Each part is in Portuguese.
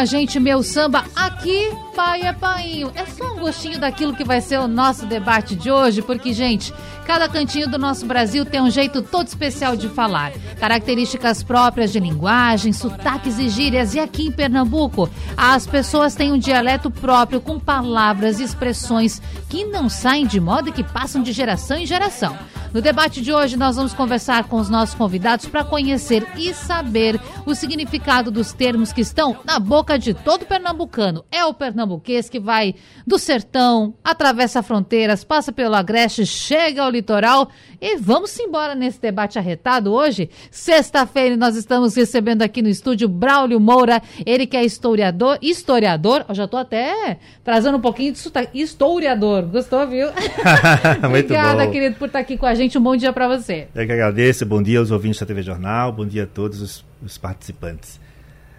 a gente, meu samba, aqui, pai é painho. É só um gostinho daquilo que vai ser o nosso debate de hoje, porque, gente, cada cantinho do nosso Brasil tem um jeito todo especial de falar. Características próprias de linguagem, sotaques e gírias. E aqui em Pernambuco, as pessoas têm um dialeto próprio com palavras e expressões que não saem de moda e que passam de geração em geração. No debate de hoje, nós vamos conversar com os nossos convidados para conhecer e saber o significado dos termos que estão na boca de todo pernambucano. É o pernambuquês que vai do sertão, atravessa fronteiras, passa pelo agreste, chega ao litoral e vamos embora nesse debate arretado hoje. Sexta-feira nós estamos recebendo aqui no estúdio Braulio Moura, ele que é historiador, historiador, eu já estou até trazendo um pouquinho de historiador. Gostou, viu? Obrigada, querido, por estar aqui com a gente gente. Um bom dia para você. Eu que agradeço. Bom dia aos ouvintes da TV Jornal. Bom dia a todos os, os participantes.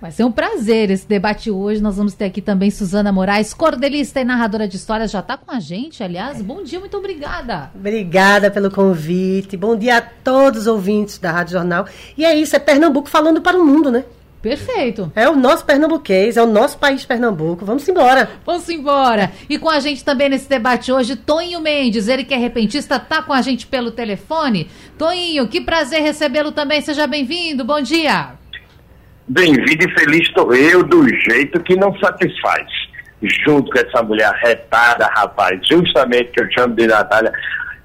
Vai ser um prazer esse debate hoje. Nós vamos ter aqui também Suzana Moraes, cordelista e narradora de histórias, já está com a gente, aliás. Bom dia, muito obrigada. Obrigada pelo convite. Bom dia a todos os ouvintes da Rádio Jornal. E é isso, é Pernambuco falando para o mundo, né? Perfeito. É o nosso pernambuquês, é o nosso país Pernambuco. Vamos embora. Vamos embora. E com a gente também nesse debate hoje, Toninho Mendes, ele que é repentista, tá com a gente pelo telefone. Toninho, que prazer recebê-lo também. Seja bem-vindo. Bom dia. Bem-vindo e feliz estou eu do jeito que não satisfaz. Junto com essa mulher retada, rapaz, justamente que eu chamo de Natália.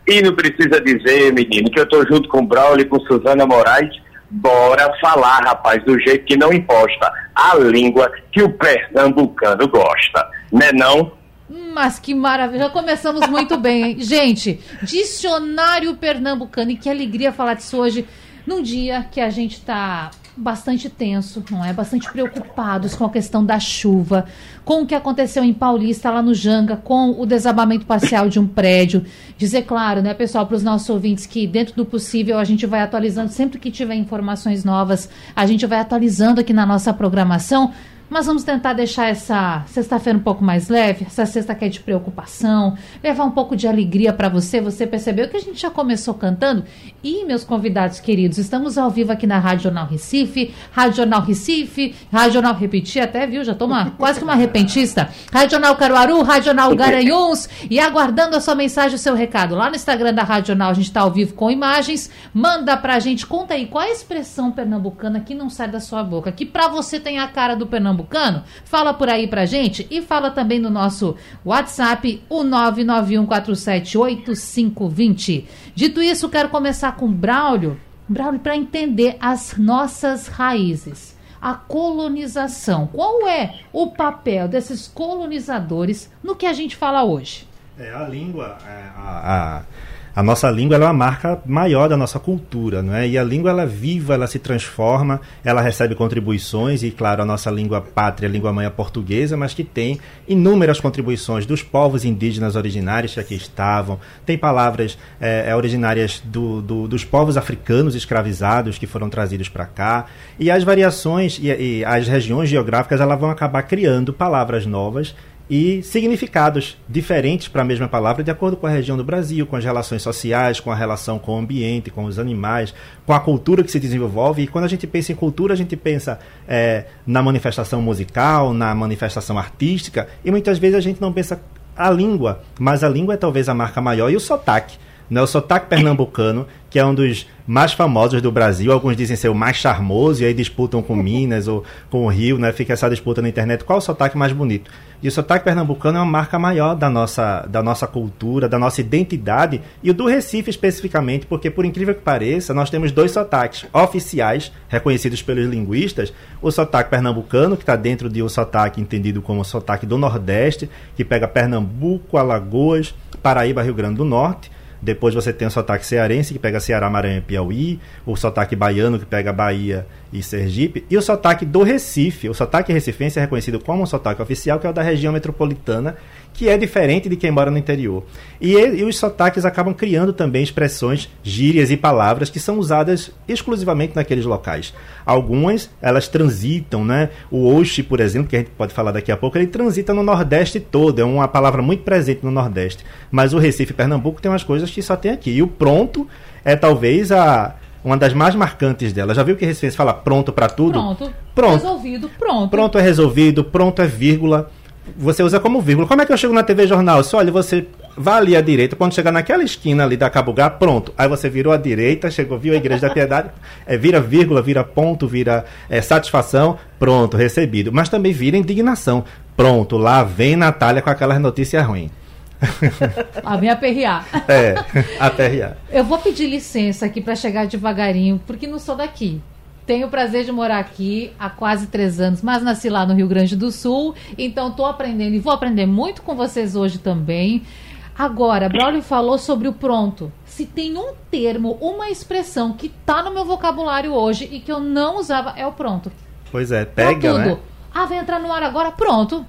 E não precisa dizer, menino, que eu estou junto com o Braulio e com Suzana Moraes Bora falar, rapaz, do jeito que não imposta a língua que o pernambucano gosta, né não? Mas que maravilha, já começamos muito bem, hein? Gente, dicionário pernambucano, e que alegria falar disso hoje, num dia que a gente está bastante tenso, não é? Bastante preocupados com a questão da chuva, com o que aconteceu em Paulista, lá no Janga, com o desabamento parcial de um prédio. Dizer claro, né, pessoal, para os nossos ouvintes que dentro do possível a gente vai atualizando sempre que tiver informações novas, a gente vai atualizando aqui na nossa programação mas vamos tentar deixar essa sexta-feira um pouco mais leve, essa sexta que é de preocupação, levar um pouco de alegria para você. Você percebeu que a gente já começou cantando? E, meus convidados queridos, estamos ao vivo aqui na Rádio Jornal Recife, Rádio Jornal Recife, Rádio Jornal Repetir, até viu, já tô quase que uma repentista. Rádio Jornal Caruaru, Rádio Jornal Garanhuns, e aguardando a sua mensagem, o seu recado. Lá no Instagram da Rádio Jornal a gente está ao vivo com imagens. Manda pra gente, conta aí, qual é a expressão pernambucana que não sai da sua boca, que pra você tem a cara do Pernambuco pernambucano? Fala por aí pra gente e fala também no nosso WhatsApp, o 991478520. Dito isso, quero começar com Braulio. Braulio, para entender as nossas raízes. A colonização. Qual é o papel desses colonizadores no que a gente fala hoje? É, a língua, é, a, a a nossa língua é uma marca maior da nossa cultura, não é? E a língua ela é viva, ela se transforma, ela recebe contribuições e claro, a nossa língua pátria, a língua mãe é portuguesa, mas que tem inúmeras contribuições dos povos indígenas originários que aqui estavam, tem palavras é, originárias do, do, dos povos africanos escravizados que foram trazidos para cá e as variações e, e as regiões geográficas elas vão acabar criando palavras novas e significados diferentes para a mesma palavra de acordo com a região do Brasil, com as relações sociais, com a relação com o ambiente, com os animais, com a cultura que se desenvolve. E quando a gente pensa em cultura, a gente pensa é, na manifestação musical, na manifestação artística, e muitas vezes a gente não pensa a língua, mas a língua é talvez a marca maior e o sotaque. Né? O sotaque pernambucano, que é um dos mais famosos do Brasil, alguns dizem ser o mais charmoso, e aí disputam com Minas ou com o Rio, né? Fica essa disputa na internet, qual o sotaque mais bonito? E o sotaque pernambucano é uma marca maior da nossa, da nossa cultura, da nossa identidade, e o do Recife especificamente, porque por incrível que pareça, nós temos dois sotaques oficiais, reconhecidos pelos linguistas, o sotaque pernambucano, que está dentro de um sotaque entendido como sotaque do Nordeste, que pega Pernambuco, Alagoas, Paraíba, Rio Grande do Norte, depois você tem o sotaque cearense, que pega Ceará, Maranhão e Piauí. O sotaque baiano, que pega Bahia e Sergipe. E o sotaque do Recife. O sotaque recifense é reconhecido como um sotaque oficial, que é o da região metropolitana, que é diferente de quem mora no interior. E, e, os sotaques acabam criando também expressões, gírias e palavras que são usadas exclusivamente naqueles locais. Algumas, elas transitam, né? O Oxi, por exemplo, que a gente pode falar daqui a pouco, ele transita no Nordeste todo, é uma palavra muito presente no Nordeste. Mas o Recife e Pernambuco tem umas coisas que só tem aqui. E o pronto é talvez a uma das mais marcantes dela. Já viu que Recife fala pronto para tudo? Pronto. Pronto. Resolvido, pronto. Pronto é resolvido, pronto é vírgula você usa como vírgula. Como é que eu chego na TV Jornal? Se olha, você vai ali à direita, quando chegar naquela esquina ali da Cabugá, pronto. Aí você virou à direita, chegou, viu a Igreja da Piedade, é, vira vírgula, vira ponto, vira é, satisfação, pronto, recebido. Mas também vira indignação. Pronto, lá vem Natália com aquelas notícias ruins. Lá vem aperrear. É, aperrear. Eu vou pedir licença aqui para chegar devagarinho, porque não sou daqui. Tenho o prazer de morar aqui há quase três anos, mas nasci lá no Rio Grande do Sul, então estou aprendendo e vou aprender muito com vocês hoje também. Agora, Braulio falou sobre o pronto. Se tem um termo, uma expressão que está no meu vocabulário hoje e que eu não usava, é o pronto. Pois é, pega, tudo. né? Ah, vai entrar no ar agora, pronto.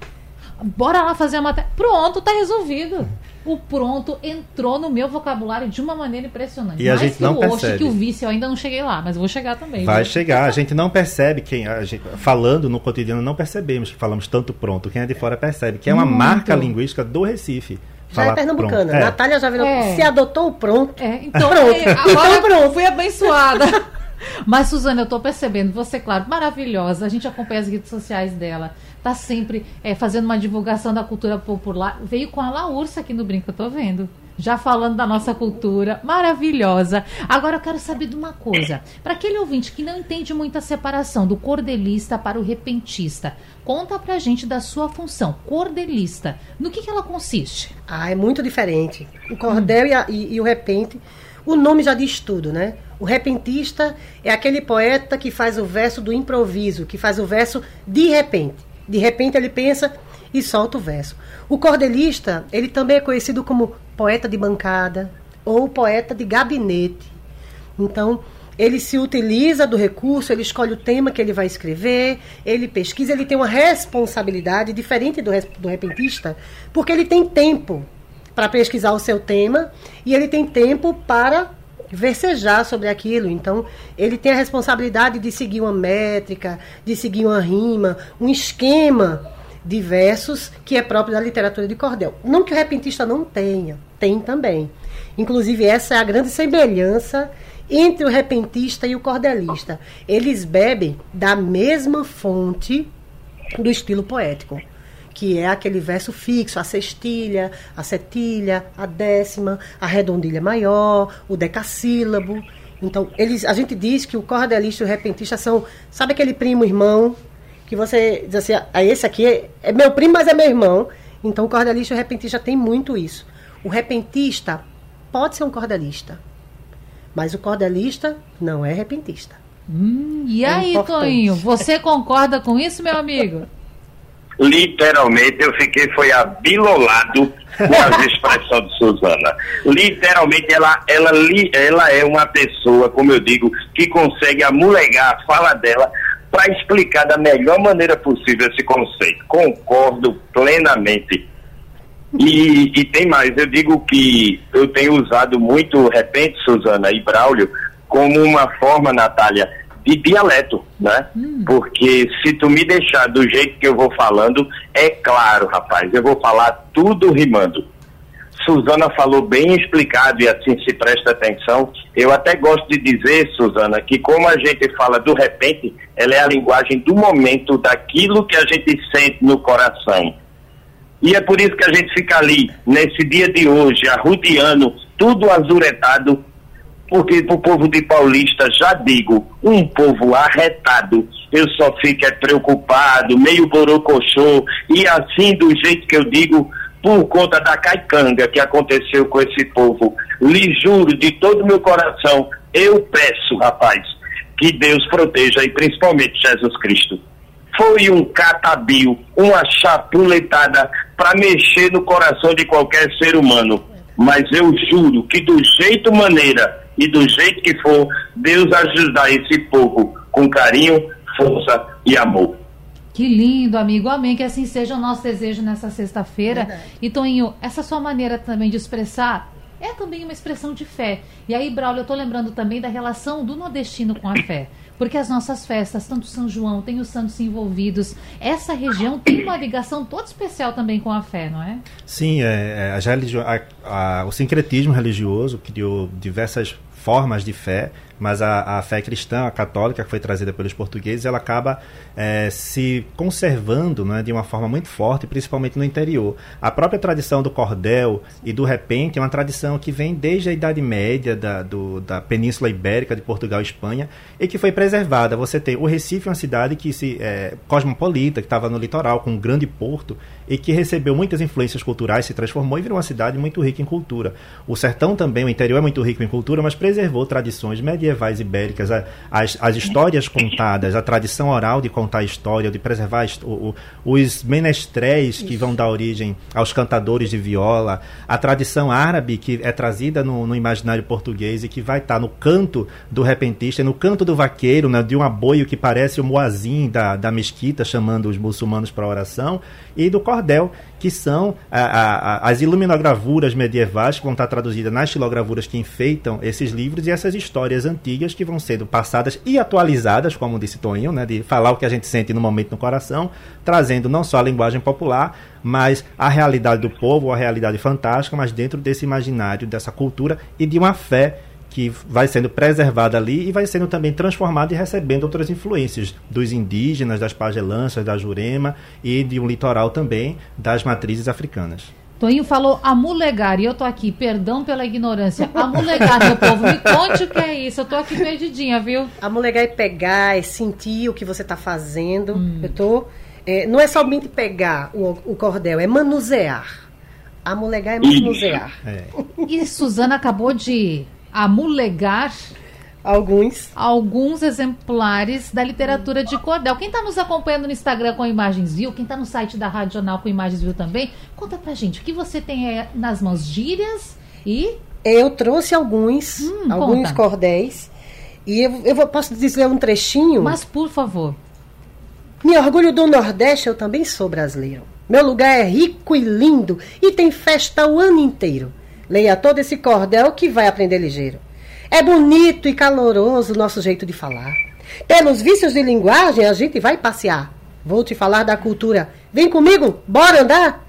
Bora lá fazer a matéria. Pronto, tá resolvido o pronto entrou no meu vocabulário de uma maneira impressionante. E a gente não o percebe. que o vício eu ainda não cheguei lá, mas vou chegar também. Vai viu? chegar. A gente não percebe quem a gente, falando no cotidiano não percebemos que falamos tanto pronto. Quem é de fora percebe que é uma Muito. marca linguística do Recife. Já é pernambucana. É. Natália já virou. É. Se adotou o pronto. É, então, pronto. É, agora então, pronto. fui abençoada. Mas, Suzana, eu estou percebendo, você, claro, maravilhosa. A gente acompanha as redes sociais dela tá sempre é, fazendo uma divulgação da cultura popular. Veio com a Laursa aqui no Brinco, eu tô vendo. Já falando da nossa cultura, maravilhosa. Agora eu quero saber de uma coisa. Para aquele ouvinte que não entende muito a separação do cordelista para o repentista, conta pra gente da sua função, cordelista. No que, que ela consiste? Ah, é muito diferente. O cordel hum. e, a, e, e o repente, o nome já diz tudo, né? O repentista é aquele poeta que faz o verso do improviso, que faz o verso de repente. De repente ele pensa e solta o verso. O cordelista, ele também é conhecido como poeta de bancada ou poeta de gabinete. Então, ele se utiliza do recurso, ele escolhe o tema que ele vai escrever, ele pesquisa, ele tem uma responsabilidade diferente do, do repentista, porque ele tem tempo para pesquisar o seu tema e ele tem tempo para versejar sobre aquilo. Então, ele tem a responsabilidade de seguir uma métrica, de seguir uma rima, um esquema de versos que é próprio da literatura de cordel. Não que o repentista não tenha, tem também. Inclusive, essa é a grande semelhança entre o repentista e o cordelista. Eles bebem da mesma fonte do estilo poético que é aquele verso fixo, a sextilha, a setilha, a décima, a redondilha maior, o decassílabo. Então, eles, a gente diz que o cordelista e o repentista são, sabe aquele primo irmão que você diz assim, ah, esse aqui é, é meu primo, mas é meu irmão. Então, o cordelista e o repentista tem muito isso. O repentista pode ser um cordelista, mas o cordelista não é repentista. Hum, e é aí, importante. Toninho, você concorda com isso, meu amigo? literalmente eu fiquei foi abilolado com as expressões de Suzana. Literalmente ela, ela, ela é uma pessoa, como eu digo, que consegue amulegar a fala dela para explicar da melhor maneira possível esse conceito. Concordo plenamente. E, e tem mais, eu digo que eu tenho usado muito repente, Suzana e Braulio, como uma forma, Natália, de dialeto, né? Hum. Porque se tu me deixar do jeito que eu vou falando, é claro, rapaz, eu vou falar tudo rimando. Suzana falou bem explicado e assim se presta atenção. Eu até gosto de dizer, Suzana, que como a gente fala do repente, ela é a linguagem do momento, daquilo que a gente sente no coração. E é por isso que a gente fica ali, nesse dia de hoje, arrudeando, tudo azuretado, porque para o povo de Paulista, já digo, um povo arretado, eu só fico é preocupado, meio borocochô, e assim do jeito que eu digo, por conta da caicanga que aconteceu com esse povo. Lhe juro de todo meu coração, eu peço, rapaz, que Deus proteja e principalmente Jesus Cristo. Foi um catabio, uma chapuletada para mexer no coração de qualquer ser humano. Mas eu juro que do jeito maneira e do jeito que for, Deus ajudar esse povo com carinho, força e amor. Que lindo, amigo. Amém. Que assim seja o nosso desejo nessa sexta-feira. E Toninho, essa sua maneira também de expressar é também uma expressão de fé. E aí, Braulio, eu estou lembrando também da relação do nordestino com a fé. Porque as nossas festas, tanto São João, tem os santos envolvidos, essa região tem uma ligação toda especial também com a fé, não é? Sim, é, é a, a, o sincretismo religioso criou diversas formas de fé mas a, a fé cristã, a católica, que foi trazida pelos portugueses, ela acaba é, se conservando né, de uma forma muito forte, principalmente no interior. A própria tradição do cordel e do repente é uma tradição que vem desde a Idade Média da, do, da Península Ibérica, de Portugal e Espanha, e que foi preservada. Você tem o Recife, uma cidade que se é, cosmopolita, que estava no litoral, com um grande porto, e que recebeu muitas influências culturais, se transformou e virou uma cidade muito rica em cultura. O sertão também, o interior é muito rico em cultura, mas preservou tradições medievais medievais ibéricas, as, as histórias contadas, a tradição oral de contar a história, de preservar o, os menestréis que vão dar origem aos cantadores de viola, a tradição árabe que é trazida no, no imaginário português e que vai estar no canto do repentista, no canto do vaqueiro, né, de um aboio que parece o muazim da, da mesquita, chamando os muçulmanos para oração, e do cordel, que são a, a, as iluminogravuras medievais que vão estar traduzidas nas xilogravuras que enfeitam esses livros e essas histórias antigas que vão sendo passadas e atualizadas, como disse Toninho, né, de falar o que a gente sente no momento no coração, trazendo não só a linguagem popular, mas a realidade do povo, a realidade fantástica, mas dentro desse imaginário, dessa cultura e de uma fé que vai sendo preservada ali e vai sendo também transformada e recebendo outras influências dos indígenas, das pagelanças, da Jurema e de um litoral também das matrizes africanas. Toinho falou amulegar, e eu tô aqui, perdão pela ignorância. Amulegar, meu povo, me conte o que é isso. Eu tô aqui perdidinha, viu? Amulegar é pegar, é sentir o que você tá fazendo. Hum. Eu tô. É, não é somente pegar o, o, cordel, é manusear. Amulegar é manusear. É. E Suzana acabou de amulegar alguns alguns exemplares da literatura de cordel. Quem está nos acompanhando no Instagram com imagens viu, quem está no site da Rádio Jornal com imagens viu também, conta pra gente o que você tem nas mãos gírias e eu trouxe alguns, hum, alguns conta. cordéis e eu, eu posso dizer um trechinho. Mas por favor. Me orgulho do Nordeste, eu também sou brasileiro. Meu lugar é rico e lindo e tem festa o ano inteiro. Leia todo esse cordel que vai aprender ligeiro. É bonito e caloroso o nosso jeito de falar. Pelos vícios de linguagem a gente vai passear. Vou te falar da cultura. Vem comigo, bora andar?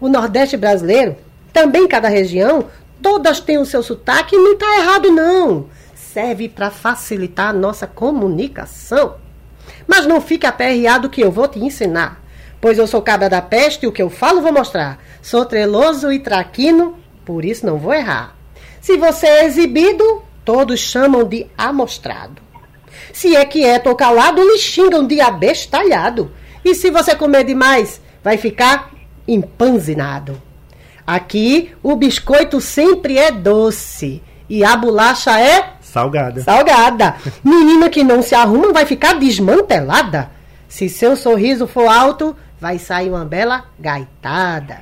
O Nordeste brasileiro, também cada região, todas têm o seu sotaque e não está errado não. Serve para facilitar a nossa comunicação. Mas não fique aperreado que eu vou te ensinar. Pois eu sou cabra da peste e o que eu falo vou mostrar. Sou treloso e traquino, por isso não vou errar. Se você é exibido, todos chamam de amostrado. Se é quieto ou calado, lhe xingam de abestalhado. E se você comer demais, vai ficar empanzinado. Aqui, o biscoito sempre é doce e a bolacha é salgada. Salgada. Menina que não se arruma vai ficar desmantelada. Se seu sorriso for alto, vai sair uma bela gaitada.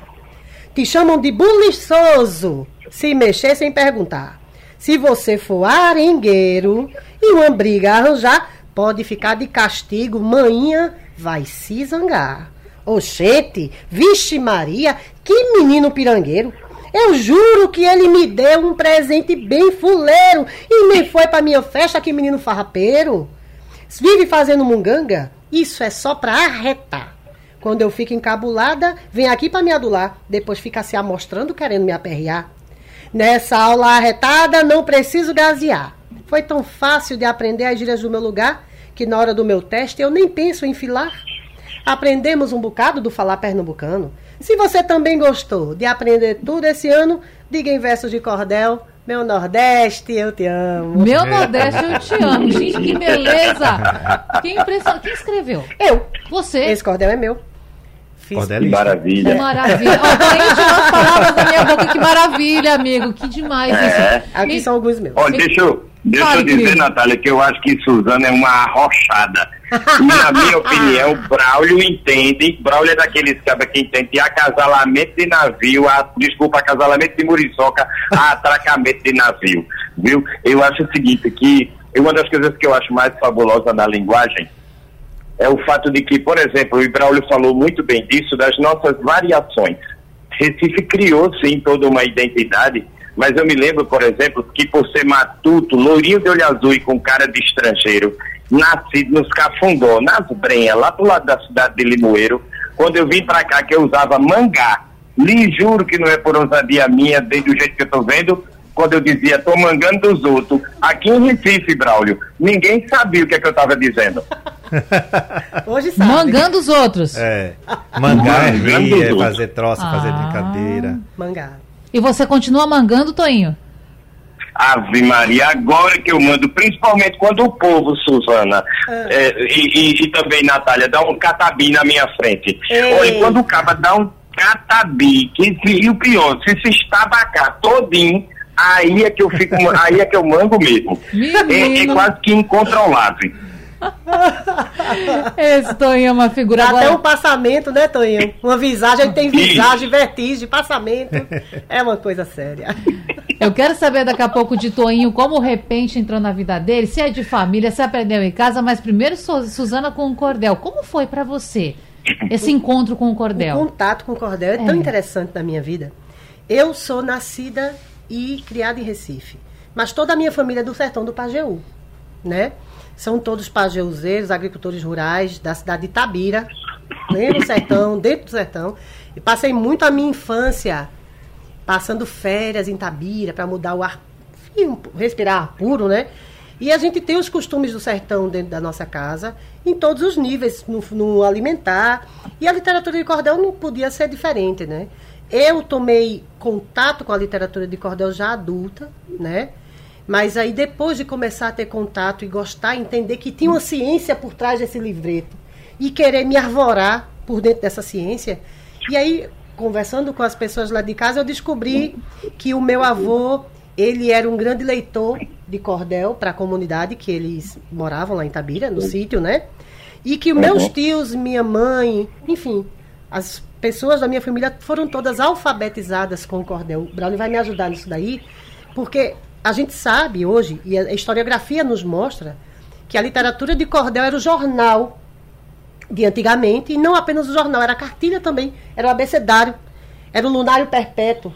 Te chamam de buliçoso se mexer sem perguntar. Se você for arengueiro e uma briga arranjar, pode ficar de castigo, manhã vai se zangar. Oxente, vixe Maria, que menino pirangueiro. Eu juro que ele me deu um presente bem fuleiro e nem foi pra minha festa que menino farrapeiro. Vive fazendo munganga? Isso é só pra arretar. Quando eu fico encabulada, vem aqui para me adular, depois fica se amostrando querendo me aperrear. Nessa aula arretada, não preciso gazear. Foi tão fácil de aprender as gírias do meu lugar que na hora do meu teste eu nem penso em filar. Aprendemos um bocado do falar pernambucano. Se você também gostou de aprender tudo esse ano, diga em versos de cordel. Meu Nordeste, eu te amo. Meu Nordeste, eu te amo. Gente, que beleza! Que impressão. Quem escreveu? Eu. Você. Esse cordel é meu. Fiz. Que Cordelista. Que maravilha. maravilha. Ó, palavras da minha boca. Que maravilha, amigo. Que demais É. isso. Aqui E- são alguns meus. Olha, deixa eu, deixa Fale, eu dizer, querido. Natália, que eu acho que Suzana é uma arrochada. E na minha opinião, Braulio entende, Braulio é daqueles cabas que entende acasalamento de navio, a, desculpa, acasalamento de muriçoca, a atracamento de navio, viu? Eu acho o seguinte, que uma das coisas que eu acho mais fabulosa na linguagem é o fato de que, por exemplo, o Braulio falou muito bem disso, das nossas variações. Recife criou, sim, toda uma identidade, mas eu me lembro, por exemplo, que por ser matuto, lourinho de olho azul e com cara de estrangeiro, nascido nos Cafundó, nas Brenhas, lá pro lado da cidade de Limoeiro, quando eu vim pra cá que eu usava mangá, lhe juro que não é por ousadia minha, desde o jeito que eu tô vendo, quando eu dizia, tô mangando dos outros, aqui em Recife, Braulio, ninguém sabia o que é que eu tava dizendo. Hoje sabe. Mangando os outros. É. Mangar, rir, é tudo. fazer troça, fazer Ah. brincadeira. Mangá. E você continua mangando, Toinho? Ave Maria, agora que eu mando, principalmente quando o povo, Suzana, é, e, e- e também Natália, dá um catabi na minha frente. Ei. Olha, quando o cara dá um catabi, que, se- e o pior, se se estabacar todinho, aí é que eu fico, aí é que eu mango mesmo. É, é quase que incontrolável. Esse Toinho é uma figura Dá até um agora. passamento, né, Toninho? Uma visagem, ele tem visagem, vertigem, passamento. É uma coisa séria. Eu quero saber daqui a pouco de Toinho como o repente entrou na vida dele, se é de família, se aprendeu em casa, mas primeiro Su- Suzana com o cordel. Como foi pra você esse encontro com o O cordel? contato com o cordel é tão É. interessante na minha vida. Eu sou nascida e criada em Recife, mas toda a minha família é do sertão do Pajeú, né? São todos pajeuzeiros, agricultores rurais da cidade de Itabira, dentro do sertão, dentro do sertão. E passei muito a minha infância passando férias em Itabira para mudar o ar, enfim, respirar ar puro, né? E a gente tem os costumes do sertão dentro da nossa casa, em todos os níveis, no, no alimentar. E a literatura de cordel não podia ser diferente, né? Eu tomei contato com a literatura de cordel já adulta, né? Mas aí depois de começar a ter contato e gostar, entender que tinha uma ciência por trás desse livreto e querer me arvorar por dentro dessa ciência. E aí, conversando com as pessoas lá de casa, eu descobri que o meu avô, ele era um grande leitor de cordel para a comunidade que eles moravam lá em Tabira, no sítio, né? E que meus tios, minha mãe, enfim, as pessoas da minha família foram todas alfabetizadas com o cordel. O Braulio vai me ajudar nisso daí, porque a gente sabe hoje, e a historiografia nos mostra, que a literatura de cordel era o jornal de antigamente, e não apenas o jornal, era a cartilha também, era o abecedário, era o lunário perpétuo,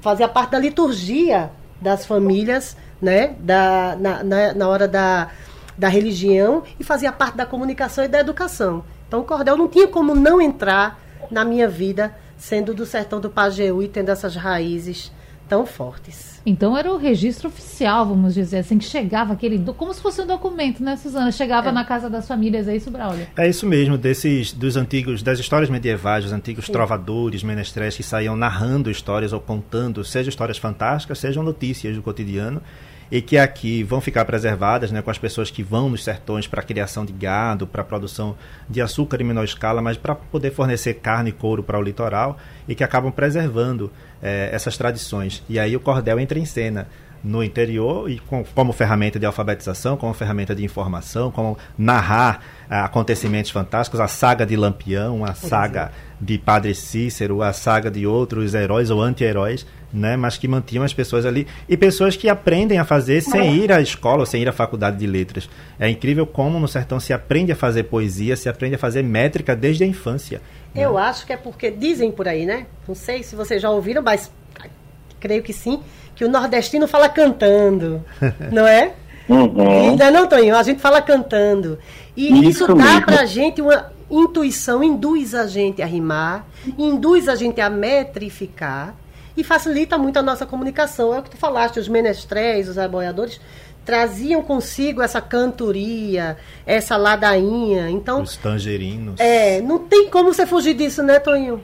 fazia parte da liturgia das famílias, né, da, na, na, na hora da, da religião, e fazia parte da comunicação e da educação. Então o cordel não tinha como não entrar na minha vida, sendo do sertão do Pajeú e tendo essas raízes tão fortes. Então era o registro oficial, vamos dizer assim, que chegava aquele. Como se fosse um documento, né, Suzana? Chegava na casa das famílias, é isso, Braulio? É isso mesmo, desses dos antigos, das histórias medievais, dos antigos trovadores, menestréis que saíam narrando histórias ou contando, seja histórias fantásticas, sejam notícias do cotidiano, e que aqui vão ficar preservadas, né, com as pessoas que vão nos sertões para a criação de gado, para a produção de açúcar em menor escala, mas para poder fornecer carne e couro para o litoral e que acabam preservando eh, essas tradições. E aí o cordel entra em cena no interior e com- como ferramenta de alfabetização, como ferramenta de informação, como narrar ah, acontecimentos fantásticos, a saga de Lampião, a saga de Padre Cícero, a saga de outros heróis ou anti-heróis, né, mas que mantinham as pessoas ali e pessoas que aprendem a fazer sem ir à escola ou sem ir à faculdade de letras. É incrível como no sertão se aprende a fazer poesia, se aprende a fazer métrica desde a infância. Eu acho que é porque dizem por aí, né? Não sei se vocês já ouviram, mas creio que sim, que o nordestino fala cantando, não é? Uhum. Ainda não, Toninho, a gente fala cantando. E isso, Isso dá mesmo. pra gente uma intuição, induz a gente a rimar, induz a gente a metrificar e facilita muito a nossa comunicação. É o que tu falaste, os menestréis, os aboiadores traziam consigo essa cantoria, essa ladainha. Então, Os tangerinos. é, não tem como você fugir disso, né, Toninho?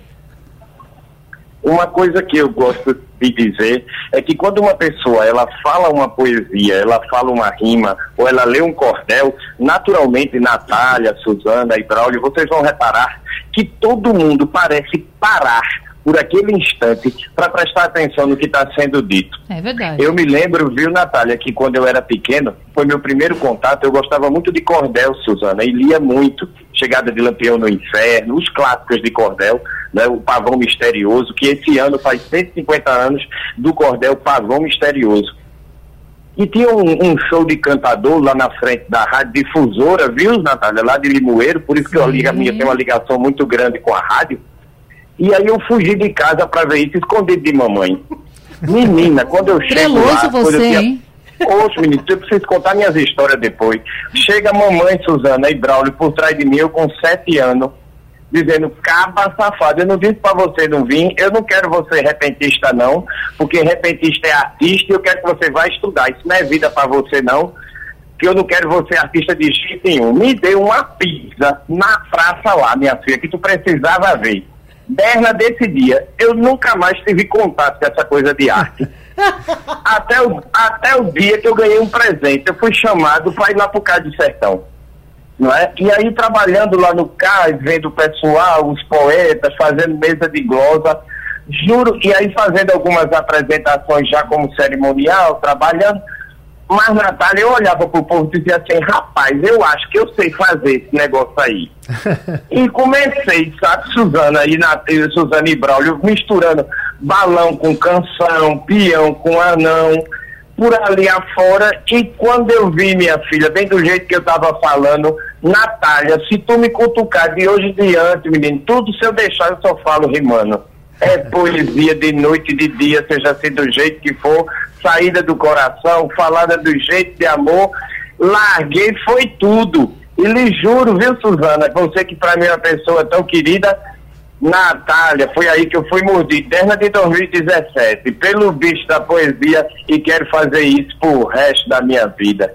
Uma coisa que eu gosto de dizer é que quando uma pessoa ela fala uma poesia, ela fala uma rima ou ela lê um cordel, naturalmente Natália, Suzana e Braulio, vocês vão reparar que todo mundo parece parar por aquele instante para prestar atenção no que está sendo dito. É verdade. Eu me lembro, viu, Natália, que quando eu era pequeno, foi meu primeiro contato, eu gostava muito de cordel, Suzana, e lia muito. Chegada de Lampião no Inferno, os clássicos de cordel, né, o Pavão Misterioso, que esse ano faz 150 anos do cordel Pavão Misterioso. E tinha um, um, show de cantador lá na frente da rádio difusora, viu, Natália, lá de Limoeiro, por isso que eu, a minha tem uma ligação muito grande com a rádio. E aí eu fugi de casa para ver isso, escondido de mamãe. Menina, quando eu chego Treloso lá... você, eu tinha... hein? Oxe, menino, eu preciso contar minhas histórias depois. Chega a mamãe Suzana e Braulio por trás de mim, eu com sete anos, dizendo, caba safado, eu não disse para você não vir, eu não quero você repentista não, porque repentista é artista e eu quero que você vá estudar, isso não é vida para você não, que eu não quero você artista de jeito nenhum. Me deu uma pizza na praça lá, minha filha, que tu precisava ver. Berna desse dia, eu nunca mais tive contato com essa coisa de arte. até, o, até o dia que eu ganhei um presente, eu fui chamado para ir lá pro Cais do Sertão. Não é? E aí, trabalhando lá no cais, vendo o pessoal, os poetas, fazendo mesa de glosa, juro, e aí fazendo algumas apresentações já como cerimonial, trabalhando. Mas, Natália, eu olhava pro povo e dizia assim, rapaz, eu acho que eu sei fazer esse negócio aí. e comecei, sabe, Suzana e, Nat... Suzana e Braulio, misturando balão com canção, peão com anão, por ali afora. E quando eu vi minha filha, bem do jeito que eu tava falando, Natália, se tu me cutucar de hoje em diante, menino, tudo se eu deixar, eu só falo rimando. É poesia de noite e de dia, seja assim do jeito que for, saída do coração, falada do jeito de amor. Larguei, foi tudo. E lhe juro, viu, Suzana, você que para mim é uma pessoa tão querida, Natália, foi aí que eu fui mordido, desde de 2017, pelo bicho da poesia, e quero fazer isso pro resto da minha vida.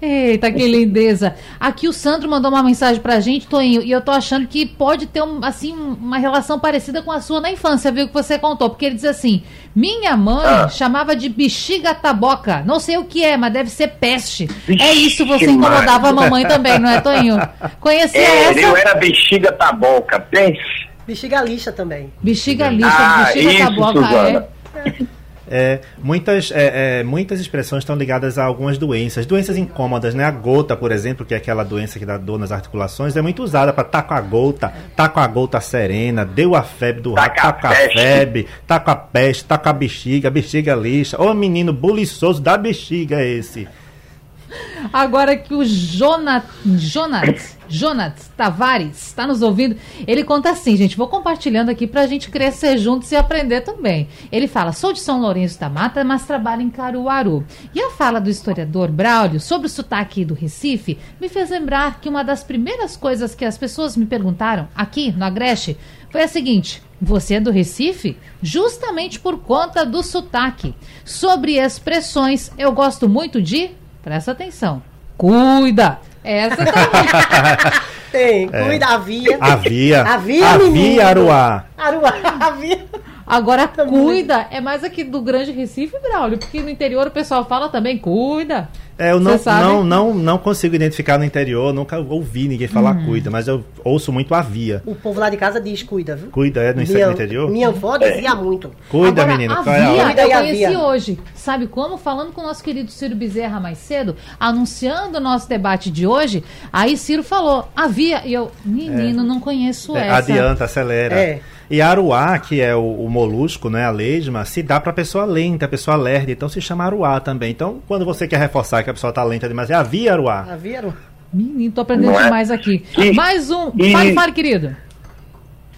Eita, que lindeza. Aqui o Sandro mandou uma mensagem pra gente, Toinho, e eu tô achando que pode ter um, assim, uma relação parecida com a sua na infância, viu, que você contou. Porque ele diz assim: minha mãe ah. chamava de bexiga taboca. Não sei o que é, mas deve ser peste. Vixe, é isso, você incomodava a mamãe também, não é, Toinho? Conhecia é, essa? Eu era bexiga taboca, pense. Bexiga lixa também. Bexiga lixa, ah, bexiga isso, taboca, Suzana. é. É, muitas, é, é, muitas expressões estão ligadas a algumas doenças. Doenças incômodas, né? A gota, por exemplo, que é aquela doença que dá dor nas articulações, é muito usada para tá com a gota, tá com a gota serena, deu a febre do rato, tá com a febre, tá com a peste, tá com a bexiga, bexiga lixa. Ô menino buliçoso da bexiga esse. Agora que o Jonat, Jonat, Jonat Tavares está nos ouvindo, ele conta assim, gente, vou compartilhando aqui para a gente crescer juntos e aprender também. Ele fala, sou de São Lourenço da Mata, mas trabalho em Caruaru. E a fala do historiador Braulio sobre o sotaque do Recife me fez lembrar que uma das primeiras coisas que as pessoas me perguntaram aqui no Agreste foi a seguinte, você é do Recife? Justamente por conta do sotaque. Sobre expressões, eu gosto muito de Presta atenção. Cuida! Essa também. Tem, é. cuida, havia. Havia. Havia, Havia, Aruá. Aruá, havia. Agora, cuida é mais aqui do Grande Recife, Braulio, porque no interior o pessoal fala também, cuida. É, eu não, não, não, não consigo identificar no interior, nunca ouvi ninguém falar uhum. cuida, mas eu ouço muito havia. O povo lá de casa diz cuida, viu? Cuida, é no, minha, interior? Minha avó dizia muito. Cuida, Agora, menina. Havia, é cuida eu conheci havia. hoje. Sabe como? Falando com o nosso querido Ciro Bezerra mais cedo, anunciando o nosso debate de hoje, aí Ciro falou, havia, e eu, menino, é. não conheço é, essa. Adianta, acelera. É. E aruá, que é o, o, molusco, né, a lesma, se dá para pessoa lenta, a pessoa lerda, então se chama aruá também. Então, quando você quer reforçar que a pessoa está lenta demais, é havia aruá. Havia aruá. Menino, tô aprendendo é? demais aqui. E, Mais um. E, fale, fale, querido.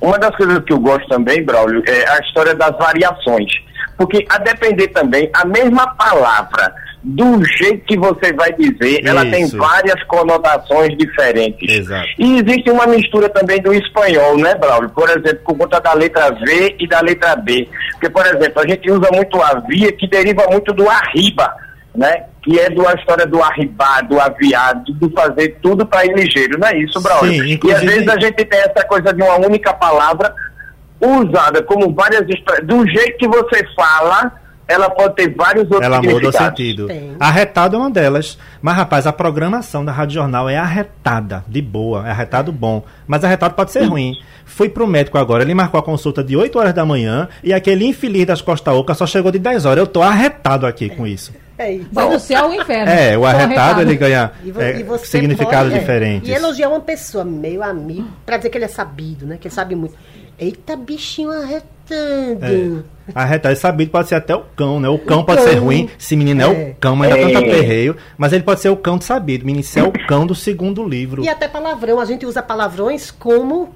Uma das coisas que eu gosto também, Braulio, é a história das variações. Porque, a depender também, a mesma palavra do jeito que você vai dizer, Isso. ela tem várias conotações diferentes. Exato. E existe uma mistura também do espanhol, né, Braulio? Por exemplo, por conta da letra V e da letra B. Porque, por exemplo, a gente usa muito a via, que deriva muito do arriba, né? Que é da história do arribar, do aviado, do fazer tudo para ir ligeiro, não é isso, Braulio? Sim, inclusive... E às vezes a gente tem essa coisa de uma única palavra usada como várias. Do jeito que você fala, ela pode ter vários outros Ela muda o sentido. Tem. Arretado é uma delas. Mas, rapaz, a programação da Rádio Jornal é arretada, de boa, é arretado bom. Mas arretado pode ser ruim. Fui pro médico agora, ele marcou a consulta de 8 horas da manhã e aquele infeliz das Costa Oca só chegou de 10 horas. Eu tô arretado aqui com isso. É. Vai do céu ao inferno. É, o arretado ele ganha E, vo- é, e significados pode, é. E elogiar uma pessoa, meu amigo, pra dizer que ele é sabido, né? Que ele sabe muito. Eita, bichinho arretando. Arretado, sabido pode ser até o cão, né? O cão O pode ser cão. ruim, esse menino é, É. o cão, mas dá É. tanto aperreio. Mas ele pode ser o cão de sabido. Menino, isso é o cão do segundo livro. E até palavrão. A gente usa palavrões como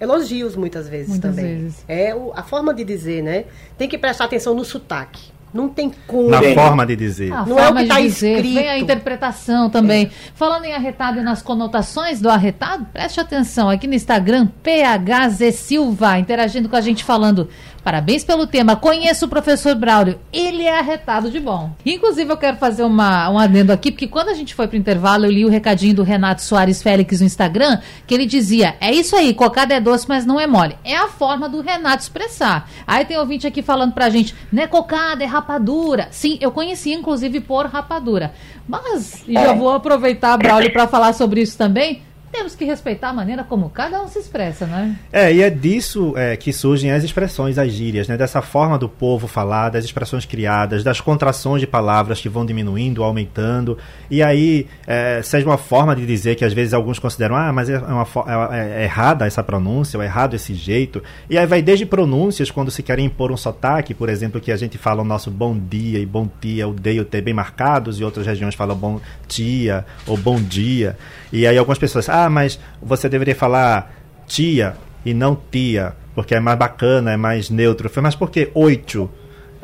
elogios muitas vezes Muitas também. vezes. É o- a forma de dizer, né? Tem que prestar atenção no sotaque. Não tem como. Na forma de dizer. A Não é o forma que tá dizer, escrito. Vem a interpretação também. Falando em arretado e nas conotações do arretado, preste atenção aqui no Instagram, PHZ Silva, interagindo com a gente falando. Parabéns pelo tema. Conheço o professor Braulio. Ele é arretado de bom. Inclusive, eu quero fazer uma, um adendo aqui, porque quando a gente foi pro intervalo, eu li o recadinho do Renato Soares Félix no Instagram, que ele dizia: é isso aí, cocada é doce, mas não é mole. É a forma do Renato expressar. Aí tem ouvinte aqui falando pra gente: não é cocada, é rapadura. Sim, eu conheci, inclusive, por rapadura. Mas, e já vou aproveitar, Braulio, para falar sobre isso também. Temos que respeitar a maneira como cada um se expressa, né? É, e é disso é, que surgem as expressões, as gírias, né? Dessa forma do povo falar, das expressões criadas, das contrações de palavras que vão diminuindo, aumentando. E aí, é, seja uma forma de dizer que às vezes alguns consideram, ah, mas é, uma, fo- é, é errada essa pronúncia, ou é errado esse jeito. E aí vai desde pronúncias, quando se querem impor um sotaque, por exemplo, que a gente fala o nosso bom dia e bom tia, odeio ter bem marcados, e outras regiões falam bom tia ou bom dia. E aí algumas pessoas, ah, mas você deveria falar tia e não tia, porque é mais bacana, é mais neutro. Eu falei, mas por que oito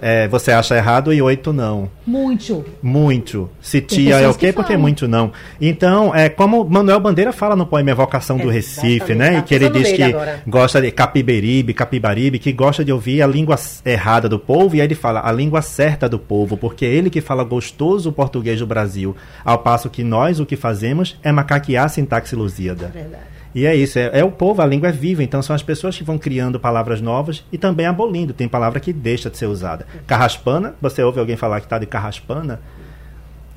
é, você acha errado e oito não? Muito. Muito. Se tia é o quê? que Porque falam. muito não. Então, é como Manuel Bandeira fala no poema Evocação do Recife, né? tá E que ele diz que agora. gosta de capiberibe, capibaribe, que gosta de ouvir a língua errada do povo, e aí ele fala a língua certa do povo, porque é ele que fala gostoso o português do Brasil, ao passo que nós o que fazemos é macaquear a sintaxe lusíada. Verdade. E é isso, é, é o povo, a língua é viva, então são as pessoas que vão criando palavras novas e também abolindo. Tem palavra que deixa de ser usada. Carraspana, você ouve alguém falar que está de carraspana,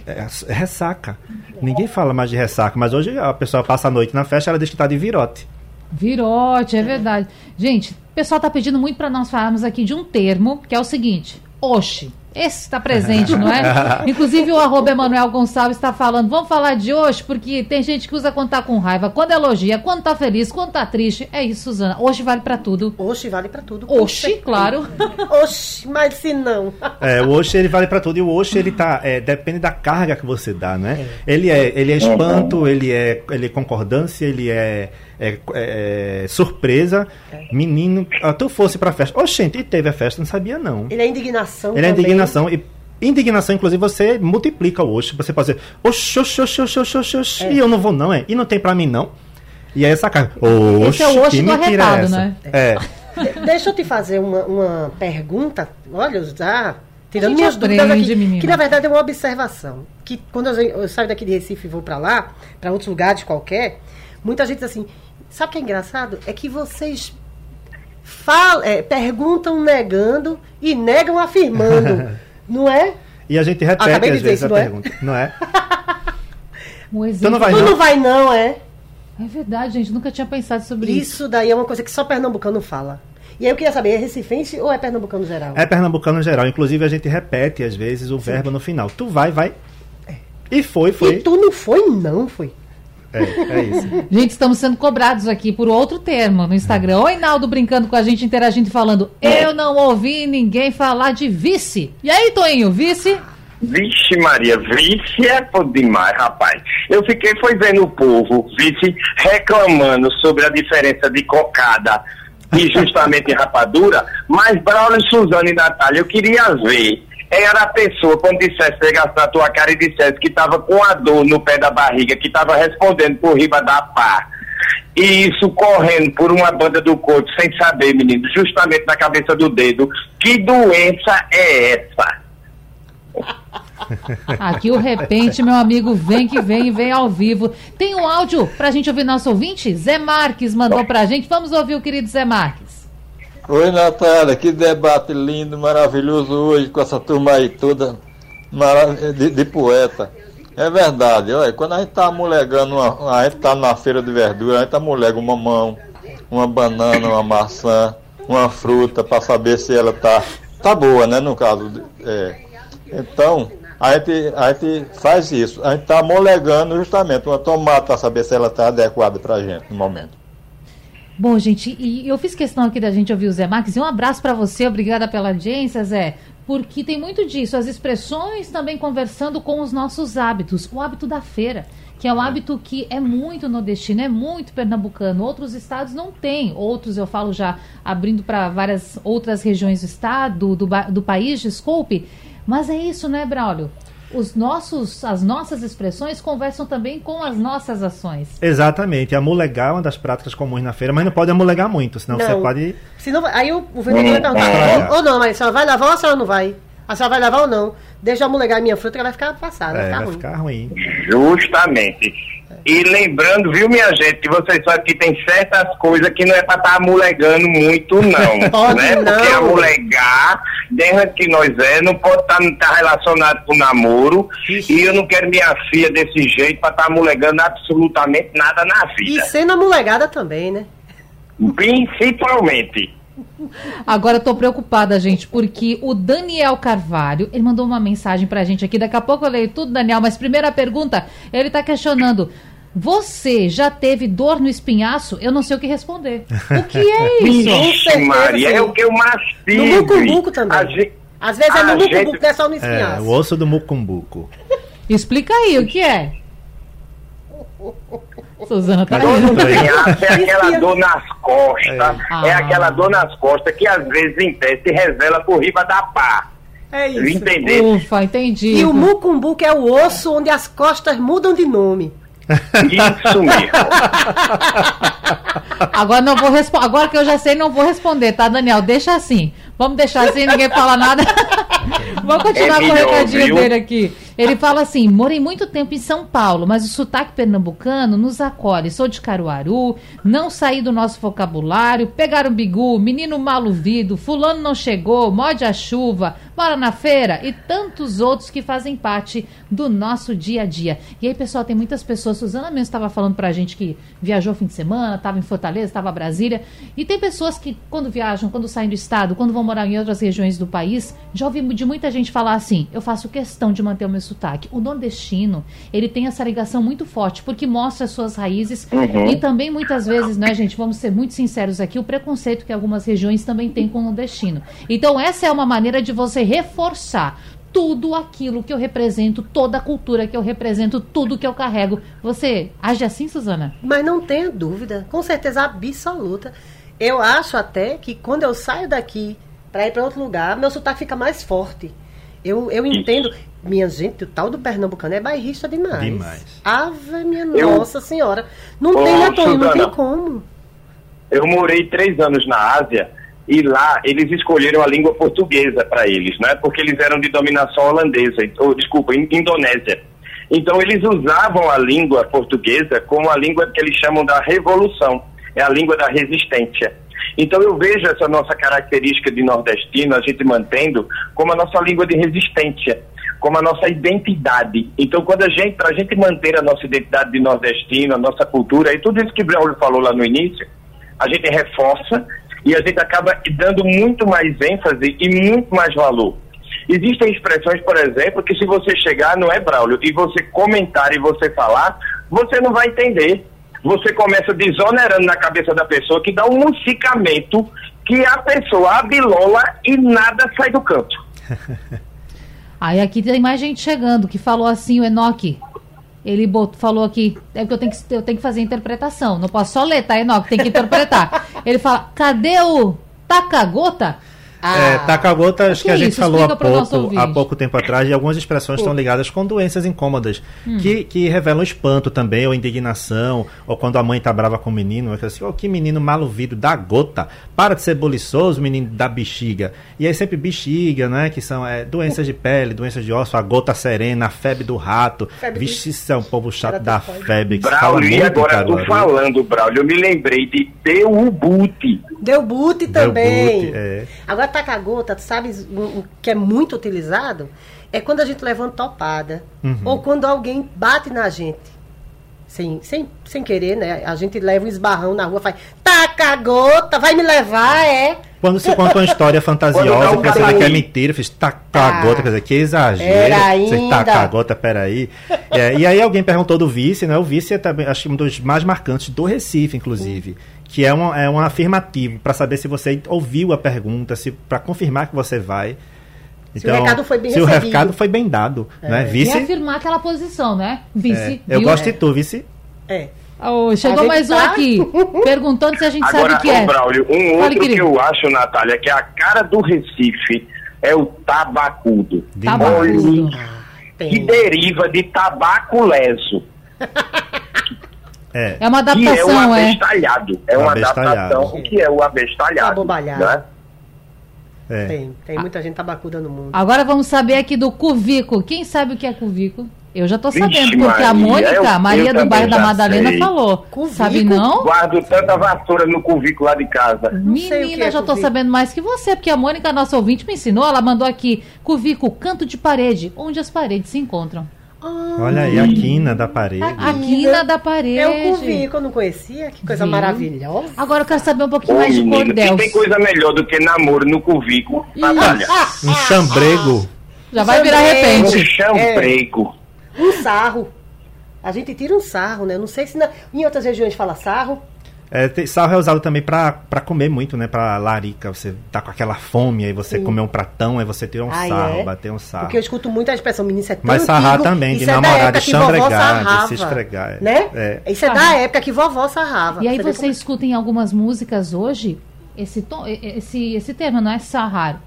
é, é ressaca. Ninguém fala mais de ressaca, mas hoje a pessoa passa a noite na festa ela diz que está de virote. Virote, é verdade. Gente, o pessoal tá pedindo muito para nós falarmos aqui de um termo, que é o seguinte: oxe. Esse está presente, não é? Inclusive o arroba Emanuel Gonçalves está falando, vamos falar de hoje, porque tem gente que usa quando tá com raiva, quando elogia, quando tá feliz, quando tá triste. É isso, Suzana. Hoje vale para tudo. Oxe, vale pra tudo. certeza. claro. Oxe, mas se não. É, o Oxe ele vale para tudo e o Oxe ele tá é, depende da carga que você dá, né? Ele é ele é espanto, ele é ele é concordância, ele é, é- é surpresa. Menino, ah, tu fosse pra festa. Oxente, e teve a festa, não sabia não. Ele é indignação. Ele é indignação e indignação, inclusive, você multiplica o oxe. Você pode dizer, oxe, oxe, oxe, oxe, oxe, oxe, oxe, e eu não vou não, é? E não tem pra mim não. E aí essa cara, oxe, Esse é o oxe que do mentira é essa? né? É. De- Deixa eu te fazer uma, uma pergunta. Olha, já. Tirando minhas dúvidas aqui. menina. Que na verdade é uma observação. Que quando eu, eu saio daqui de Recife e vou pra lá, pra outros lugares qualquer, muita gente diz assim. Sabe o que é engraçado? É que vocês falam, é, perguntam negando e negam afirmando. não é? E a gente repete Acabei de às dizer vezes isso, a não é? pergunta, não é? Um exemplo. não vai Tu não. não vai, não, é? É verdade, gente. Nunca tinha pensado sobre isso. Isso daí é uma coisa que só pernambucano fala. E aí eu queria saber, é recifense ou é pernambucano geral? É pernambucano geral. Inclusive, a gente repete, às vezes, o verbo no final. Tu vai, vai. E foi, E foi. tu não foi, não foi. É, é isso. Gente, estamos sendo cobrados aqui por outro termo no Instagram. Oi, Naldo brincando com a gente, interagindo e falando: Eu não ouvi ninguém falar de vice. E aí, Toinho, vice? Vixe Maria, vice é por demais, rapaz. Eu fiquei foi vendo o povo, vice, reclamando sobre a diferença de cocada e justamente rapadura, mas Braulio, Suzana e Natália, eu queria ver. Era a pessoa, quando dissesse, pegasse na tua cara e dissesse que estava com a dor no pé da barriga, que estava respondendo por riba da pá. E isso correndo por uma banda do corpo, sem saber, menino, justamente na cabeça do dedo. Que doença é essa? Aqui o repente, meu amigo, vem que vem e vem ao vivo. Tem um áudio pra gente ouvir nosso ouvinte? Zé Marques mandou pra gente. Vamos ouvir o querido Zé Marques. Oi, Natália, que debate lindo, maravilhoso hoje com essa turma aí toda de, de poeta. É verdade, olha, quando a gente tá amolegando, uma, a gente tá na feira de verdura, a gente amolega uma mão, uma banana, uma maçã, uma fruta, para saber se ela tá, tá boa, né, no caso. É. Então, a gente, a gente faz isso, a gente tá amolegando justamente uma tomate para saber se ela tá adequada pra gente no momento. Bom, gente, e eu fiz questão aqui da gente ouvir o Zé Marques, e um abraço para você, obrigada pela audiência, Zé, porque tem muito disso, as expressões também conversando com os nossos hábitos, o hábito da feira, que é um hábito que é muito nordestino, é muito pernambucano, outros estados não têm, outros eu falo já abrindo para várias outras regiões do estado, do, do país, desculpe, mas é isso, né, Braulio? Os nossos, as nossas expressões conversam também com as nossas ações. Exatamente. Amulegar é uma das práticas comuns na feira, mas não pode amulegar muito, senão não. você pode. Senão, aí o, o vendedor vai perguntar: ou não, mas a senhora vai lavar ou a senhora não vai? A senhora vai lavar ou não? Deixa eu amulegar minha fruta que ela vai ficar passada. É, vai, ficar, vai ficar ruim. Justamente. E lembrando, viu, minha gente, que vocês sabem que tem certas coisas que não é para estar tá amulegando muito, não. pode né? não. Porque amulegar, dentro que nós é, não pode estar tá, tá relacionado com namoro. Ixi. E eu não quero minha filha desse jeito para estar tá amulegando absolutamente nada na vida. E sendo amulegada também, né? Principalmente. Agora eu tô preocupada, gente, porque o Daniel Carvalho, ele mandou uma mensagem pra gente aqui. Daqui a pouco eu leio tudo, Daniel, mas primeira pergunta, ele tá questionando. Você já teve dor no espinhaço? Eu não sei o que responder. O que é isso? Vixe, Maria, é o que eu mais tive. No mucumbuco também. Gente, Às vezes é no mucumbuco, gente... não é só no espinhaço. É, o osso do mucumbuco. Explica aí, o que é? Suzana tá é aquela dor nas costas, é. é. aquela dor nas costas que às vezes em pé se revela por riba da pá. É isso. Entendeu? Ufa, entendi. E o mucumbuco é o osso onde as costas mudam de nome. Isso mesmo. Agora não vou responder. Agora que eu já sei, não vou responder, tá, Daniel? Deixa assim. Vamos deixar assim, ninguém fala nada. Vamos continuar é com o recadinho viu? dele aqui. Ele fala assim: morei muito tempo em São Paulo, mas o sotaque pernambucano nos acolhe. Sou de Caruaru, não saí do nosso vocabulário. Pegaram bigu, menino maluvido, fulano não chegou, morde a chuva, mora na feira e tantos outros que fazem parte do nosso dia a dia. E aí, pessoal, tem muitas pessoas. Suzana mesmo estava falando pra gente que viajou fim de semana, estava em Fortaleza, estava em Brasília. E tem pessoas que, quando viajam, quando saem do estado, quando vão morar em outras regiões do país, já ouvi de muita gente falar assim: eu faço questão de manter o meu sotaque. O nordestino, ele tem essa ligação muito forte, porque mostra as suas raízes uhum. e também muitas vezes, né, gente, vamos ser muito sinceros aqui, o preconceito que algumas regiões também têm com o nordestino. Então, essa é uma maneira de você reforçar tudo aquilo que eu represento, toda a cultura que eu represento, tudo que eu carrego. Você age assim, Suzana? Mas não tenha dúvida, com certeza absoluta. Eu acho até que quando eu saio daqui para ir para outro lugar, meu sotaque fica mais forte. Eu, eu entendo. Minha gente, o tal do pernambucano é bairrista demais. Demais. Ave minha eu... nossa senhora. Não tem, né, Não tem como. Eu morei três anos na Ásia e lá eles escolheram a língua portuguesa para eles, né? Porque eles eram de dominação holandesa, ou desculpa, indonésia. Então eles usavam a língua portuguesa como a língua que eles chamam da revolução, é a língua da resistência. Então eu vejo essa nossa característica de nordestino, a gente mantendo, como a nossa língua de resistência, como a nossa identidade. Então quando a gente, para a gente manter a nossa identidade de nordestino, a nossa cultura, e tudo isso que Braulio falou lá no início, a gente reforça e a gente acaba dando muito mais ênfase e muito mais valor. Existem expressões, por exemplo, que se você chegar, não é Braulio, e você comentar e você falar, você não vai entender você começa desonerando na cabeça da pessoa que dá um musicamento que a pessoa abilola e nada sai do canto. Aí aqui tem mais gente chegando que falou assim, o Enoque. Ele botou, falou aqui, é que eu tenho que eu tenho que fazer interpretação. Não posso só ler, tá, Enoque? Tem que interpretar. Ele fala: cadê o Takagota? É, taca-gota, acho que que a é gente isso? falou há pouco, há pouco tempo atrás, e algumas expressões estão ligadas com doenças incômodas, Hum. que, que revelam espanto também, ou indignação, ou quando a mãe tá brava com o menino, é assim, oh, que menino maluvido da gota, para de ser boliçoso, menino da bexiga. E aí sempre bexiga, né, que são é, doenças de pele, doenças de osso, a gota serena, a febre do rato, Febre vixe, isso é um povo chato da febre, que Braulio, e muito em agora tu Caruaru. falando, Braulio, eu me lembrei de Teubute. Deu boot Deu também. boot, é. Agora, taca-gota, tu sabes um, que é muito utilizado? É quando a gente leva uma topada. Uhum. Ou quando alguém bate na gente. Sem, sem, sem querer, né? A gente leva um esbarrão na rua, faz taca-gota, vai me levar, é. Quando se conta uma história fantasiosa, que você vê que é mentira, fiz tacar a Ah, gota, quer dizer, que exagero. Você ainda. tacar a gota, peraí. É, e aí alguém perguntou do vice, né? O vice é também, acho que um dos mais marcantes do Recife, inclusive. Que é um, é um afirmativo, para saber se você ouviu a pergunta, se para confirmar que você vai. Se o recado foi bem se o recebido. recado foi bem dado. Né? E Vice. afirmar aquela posição, né? Vice. é, eu viu? gosto de tu, vice. É. Oh, chegou mais um tá- aqui, perguntando se a gente Agora, sabe o que é. Braulio, um Fale, outro que querido. eu acho, Natália, que é a cara do Recife é o tabacudo. Tabacudo. Que deriva de tabaco leso. É. É uma que é adaptação, é. abestalhado. É uma adaptação. O que é o abestalhado? Abobalhado. né? é. Tem, tem muita gente tabacuda no mundo. Agora vamos saber aqui do Cuvico. Quem sabe o que é Cuvico? Eu já tô Vixe, sabendo, porque a Maria, Mônica, eu- Maria eu do bairro da Madalena, sei. falou. Cuvico? Sabe não? Guardo tanta vassoura no currículo lá de casa. Não sei o que Menina, é já tô Cuvico. sabendo mais que você, porque a Mônica, nossa ouvinte, me ensinou. Ela mandou aqui, Cuvico, canto de parede, onde as paredes se encontram. Olha aí a quina da parede. A quina da parede. É o Cuvico, eu não conhecia. Que coisa Viu? maravilhosa. Agora eu quero saber um pouquinho Ô, mais de cordel. que tem coisa melhor do que namoro no currículo, Natália. Um chambrego. Já vai virar Também. Um repente. chambrego. Um sarro. A gente tira um sarro, né? Não sei se na- em outras regiões fala sarro. É, tem- sarro é usado também pra pra comer muito, né? Pra larica. Você tá com aquela fome, aí você comer um pratão, aí você tira um Ah, sarro, é? bater um sarro. Porque eu escuto muito a expressão, menino, isso é tão Mas sarrar antigo, também, de é namorar, de chambregar, de se esfregar, é. Né? É. Isso é da época que vovó sarrava. E aí vê você como- escuta em algumas músicas hoje esse, tom, esse, esse termo, não é sarrar.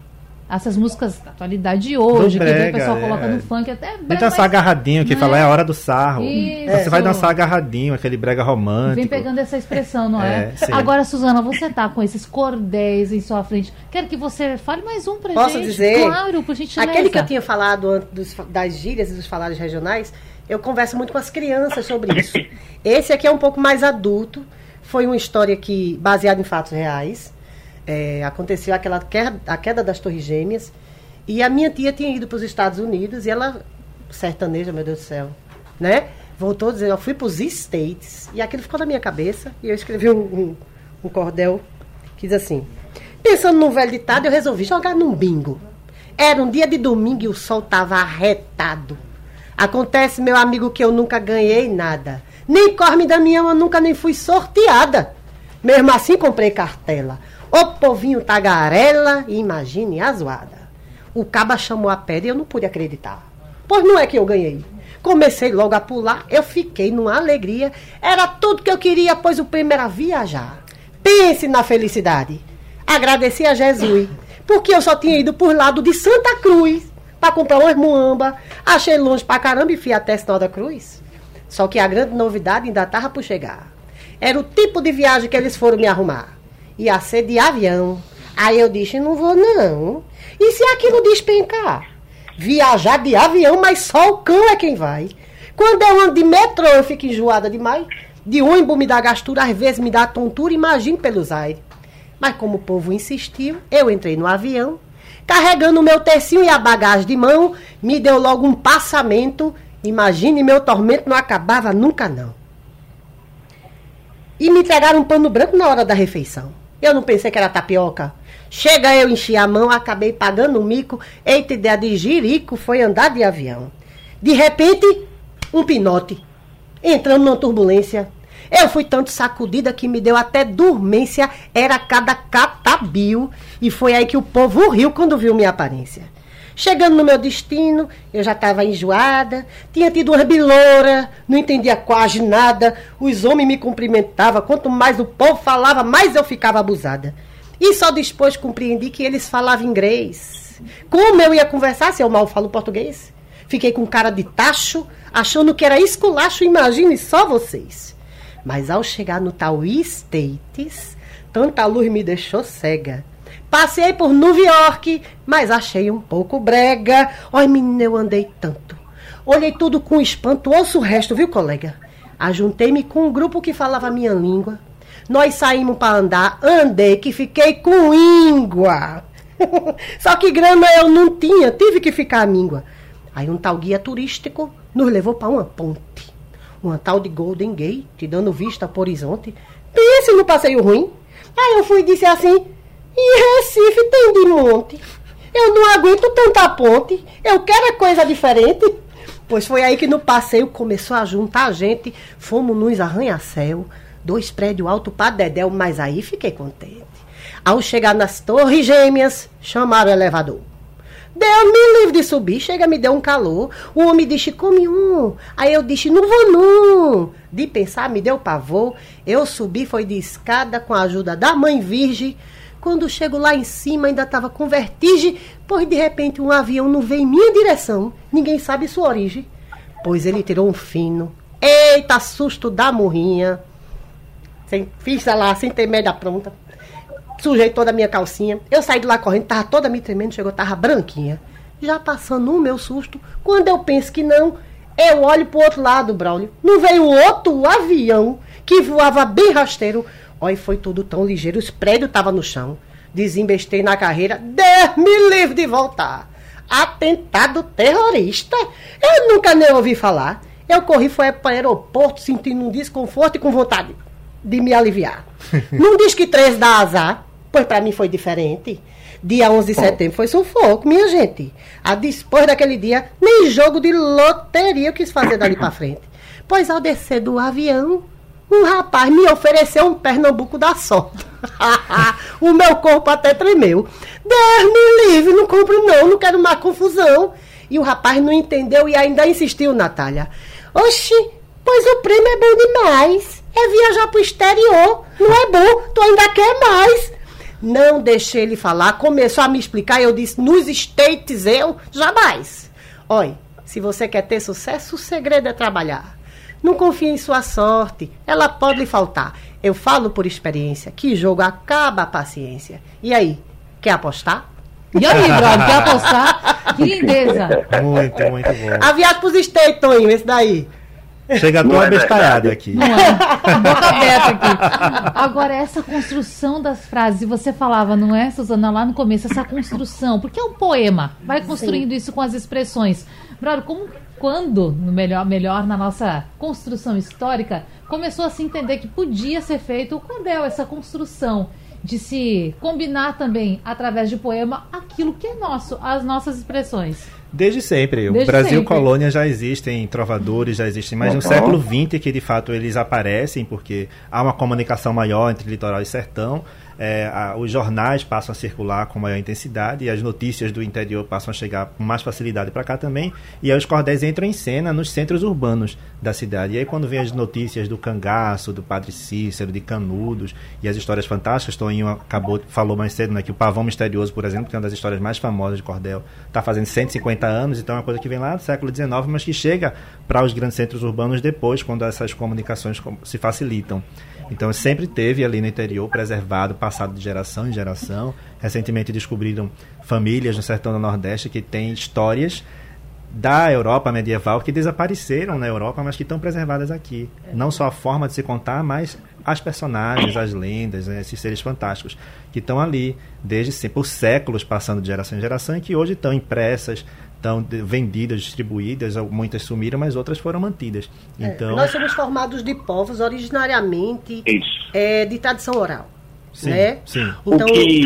Essas músicas da atualidade de hoje, Do que o brega, pessoal é. coloca no funk, até Vem brega, dançar mas agarradinho, que não fala é? é a hora do sarro. Isso. Você vai dançar agarradinho, aquele brega romântico. Vem pegando essa expressão, não é? É. Agora, Suzana, você tá com esses cordéis em sua frente. Quero que você fale mais um pra Posso gente. dizer? Claro, por gentileza. Aquele que eu tinha falado antes dos- das gírias e dos falares regionais, eu converso muito com as crianças sobre isso. Esse aqui é um pouco mais adulto. Foi uma história que baseada em fatos reais. É, aconteceu aquela queda, a queda das Torres Gêmeas. E a minha tia tinha ido para os Estados Unidos e ela, sertaneja, meu Deus do céu, né? Voltou dizendo, eu fui para os States. E aquilo ficou na minha cabeça. E eu escrevi um, um, um cordel que diz assim: Pensando num velho ditado, eu resolvi jogar num bingo. Era um dia de domingo e o sol tava arretado. Acontece, meu amigo, que eu nunca ganhei nada. Nem Corme da minha eu nunca nem fui sorteada. Mesmo assim comprei cartela. O povinho tagarela imagine a zoada. O caba chamou a pedra e eu não pude acreditar. Pois não é que eu ganhei. Comecei logo a pular, eu fiquei numa alegria. Era tudo que eu queria, pois o prêmio era viajar. Pense na felicidade. Agradeci a Jesus, porque eu só tinha ido por lado de Santa Cruz para comprar umas muamba. Achei longe pra caramba e fui até Sinal da Cruz. Só que a grande novidade ainda tava por chegar. Era o tipo de viagem que eles foram me arrumar. Ia ser de avião. Aí eu disse, não vou não. E se aquilo despencar? Viajar de avião, mas só o cão é quem vai. Quando eu ando de metrô, eu fico enjoada demais. De ônibus me dá gastura, às vezes me dá tontura, imagine pelos aires. Mas como o povo insistiu, eu entrei no avião, carregando o meu tercinho e a bagagem de mão, me deu logo um passamento. Imagine meu tormento não acabava nunca não. E me entregaram um pano branco na hora da refeição. Eu não pensei que era tapioca. Chega eu enchi a mão, acabei pagando o mico. Eita ideia de jirico foi andar de avião. De repente, um pinote. Entrando numa turbulência. Eu fui tanto sacudida que me deu até dormência. Era cada catabio. E foi aí que o povo riu quando viu minha aparência. Chegando no meu destino, eu já estava enjoada, tinha tido uma biloura, não entendia quase nada, os homens me cumprimentavam, quanto mais o povo falava, mais eu ficava abusada. E só depois compreendi que eles falavam inglês. Como eu ia conversar se eu mal falo português? Fiquei com cara de tacho, achando que era esculacho, imagine só vocês. Mas ao chegar no tal States, tanta luz me deixou cega. Passei por Nova York, mas achei um pouco brega. Oi, menina, eu andei tanto. Olhei tudo com espanto, ouço o resto, viu, colega? Ajuntei-me com um grupo que falava a minha língua. Nós saímos para andar, andei que fiquei com íngua. Só que grana eu não tinha, tive que ficar a míngua. Aí um tal guia turístico nos levou para uma ponte. Uma tal de Golden Gate, dando vista para o horizonte. Pense no passeio ruim. Aí eu fui e disse assim: e Recife tem de monte. Eu não aguento tanta ponte. Eu quero é coisa diferente. Pois foi aí que no passeio começou a juntar gente. Fomos nos arranha-céu. Dois prédios altos para Dedéu, mas aí fiquei contente. Ao chegar nas torres gêmeas, chamaram o elevador. Deus me livre de subir, chega, me deu um calor. O homem disse, come um. Aí eu disse, não vou não. De pensar, me deu pavor. Eu subi, foi de escada com a ajuda da mãe virgem. Quando chego lá em cima, ainda estava com vertigem, pois de repente um avião não veio em minha direção. Ninguém sabe sua origem. Pois ele tirou um fino. Eita, susto da morrinha. Sem, fiz lá, sem ter média pronta. Sujei toda a minha calcinha. Eu saí de lá correndo, tava toda me tremendo, chegou, tava branquinha. Já passando o meu susto. Quando eu penso que não, eu olho pro outro lado, Braulio. Não veio outro avião que voava bem rasteiro Olha, foi tudo tão ligeiro, os prédios estavam no chão. Desembestei na carreira, Deus me livre de voltar. Atentado terrorista? Eu nunca nem ouvi falar. Eu corri, foi para o aeroporto, sentindo um desconforto e com vontade de me aliviar. Não diz que três dá azar, pois para mim foi diferente. Dia 11 de setembro foi sufoco, minha gente. A depois daquele dia, nem jogo de loteria eu quis fazer dali para frente. Pois ao descer do avião, um rapaz me ofereceu um Pernambuco da sorte. o meu corpo até tremeu. Deus me livre, não compro não, não quero mais confusão. E o rapaz não entendeu e ainda insistiu, Natália. Oxi, pois o prêmio é bom demais. É viajar pro exterior. Não é bom, tu ainda quer mais. Não deixei ele falar, começou a me explicar e eu disse, nos States eu, jamais. Olha, se você quer ter sucesso, o segredo é trabalhar. Não confie em sua sorte, ela pode lhe faltar. Eu falo por experiência, que jogo acaba a paciência. E aí, quer apostar? E aí, brother, quer apostar? Que lindeza. Muito, muito bom. Aviado pros States, Toninho, esse daí. Chega tão é abestalhado aqui. Não é? Boca aberta aqui. Agora, essa construção das frases, e você falava, não é, Suzana, lá no começo, essa construção, porque é um poema, vai construindo Sim. isso com as expressões. Brother, como quando, no melhor, melhor na nossa construção histórica, começou a se entender que podia ser feito o cordel, essa construção de se combinar também através de poema aquilo que é nosso, as nossas expressões. Desde sempre. Desde o Brasil sempre. colônia já existem trovadores, já existem, mas uhum. no século XX que de fato eles aparecem porque há uma comunicação maior entre litoral e sertão é, a, os jornais passam a circular com maior intensidade e as notícias do interior passam a chegar com mais facilidade para cá também. E aí os cordéis entram em cena nos centros urbanos da cidade. E aí quando vem as notícias do cangaço, do Padre Cícero, de Canudos e as histórias fantásticas, Toninho acabou, falou mais cedo né, que o Pavão Misterioso, por exemplo, que é uma das histórias mais famosas de cordel, está fazendo 150 anos, então é uma coisa que vem lá do século XIX, mas que chega para os grandes centros urbanos depois, quando essas comunicações se facilitam. Então sempre teve ali no interior preservado, passado de geração em geração. Recentemente descobriram famílias no sertão do Nordeste que têm histórias da Europa medieval que desapareceram na Europa, mas que estão preservadas aqui. Não só a forma de se contar, mas as personagens, as lendas, né, esses seres fantásticos que estão ali desde por séculos passando de geração em geração e que hoje estão impressas, estão vendidas, distribuídas, muitas sumiram, mas outras foram mantidas. É, então, nós somos formados de povos originariamente é, de tradição oral. Sim, né? sim. Então, que,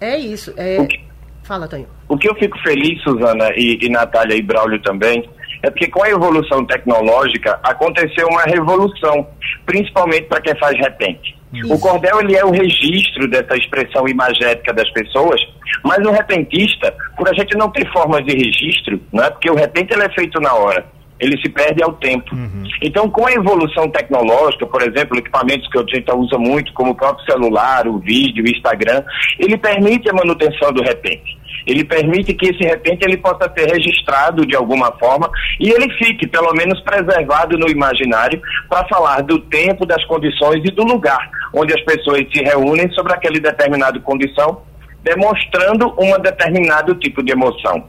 é isso. É... Que, Fala, Tonho. O que eu fico feliz, Suzana e, e Natália e Braulio também, é porque com a evolução tecnológica aconteceu uma revolução, principalmente para quem faz repente. Isso. O cordel ele é o registro dessa expressão imagética das pessoas, mas o repentista, por a gente não ter formas de registro, né, porque o repente ele é feito na hora, ele se perde ao tempo. Então, com a evolução tecnológica, por exemplo, equipamentos que a gente usa muito, como o próprio celular, o vídeo, o Instagram, ele permite a manutenção do repente. Ele permite que esse repente ele possa ser registrado de alguma forma e ele fique, pelo menos, preservado no imaginário para falar do tempo, das condições e do lugar onde as pessoas se reúnem sobre aquele determinada condição, demonstrando um determinado tipo de emoção.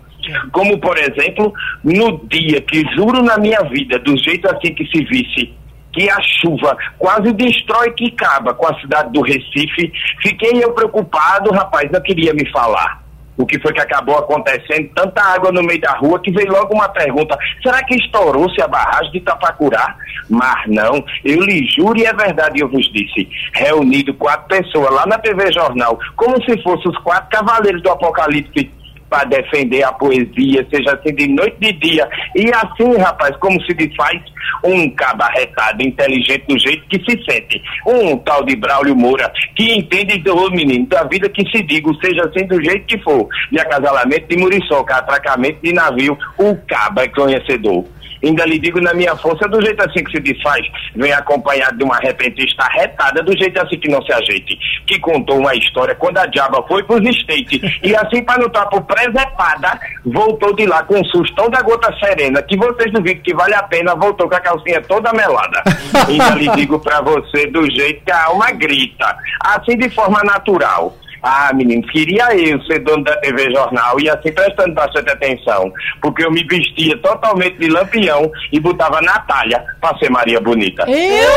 Como, por exemplo, no dia que juro na minha vida, do jeito assim que se visse, que a chuva quase destrói que acaba com a cidade do Recife, fiquei eu preocupado, rapaz, não queria me falar. O que foi que acabou acontecendo? Tanta água no meio da rua que veio logo uma pergunta: será que estourou-se a barragem de Itapacurá? Mas não, eu lhe juro e é verdade, eu vos disse. Reunido quatro pessoas lá na TV Jornal, como se fossem os quatro cavaleiros do Apocalipse para defender a poesia, seja assim de noite e de dia. E assim, rapaz, como se desfaz um cabarretado inteligente do jeito que se sente. Um tal de Braulio Moura, que entende do menino, da vida que se diga, seja assim do jeito que for. De acasalamento de muriçoca, atracamento de navio, o caba é conhecedor. Ainda lhe digo na minha força, do jeito assim que se desfaz, vem acompanhado de uma repentista retada, do jeito assim que não se ajeite. Que contou uma história quando a diaba foi pros estates. e assim, para não estar por presepada, voltou de lá com um sustão da gota serena, que vocês duvidam que vale a pena, voltou com a calcinha toda melada. Ainda lhe digo para você, do jeito que a alma grita, assim de forma natural. Ah, menino, queria eu ser dono da TV Jornal e assim prestando bastante atenção, porque eu me vestia totalmente de lampião e botava Natália pra ser Maria Bonita. Eu?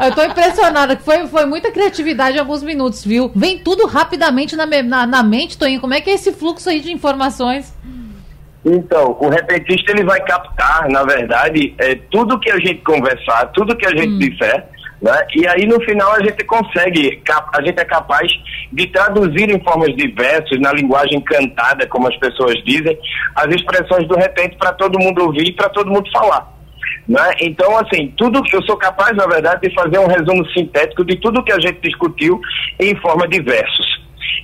Eu tô impressionada, que foi, foi muita criatividade em alguns minutos, viu? Vem tudo rapidamente na, na, na mente, Toninho. Como é que é esse fluxo aí de informações? Então, o repentista ele vai captar, na verdade, é, tudo que a gente conversar, tudo que a gente disser, né? E aí no final a gente consegue, a gente é capaz de traduzir em formas de versos, na linguagem cantada, como as pessoas dizem, as expressões do repente para todo mundo ouvir e para todo mundo falar. Né? Então, assim, tudo que eu sou capaz, na verdade, de fazer um resumo sintético de tudo que a gente discutiu em forma de versos.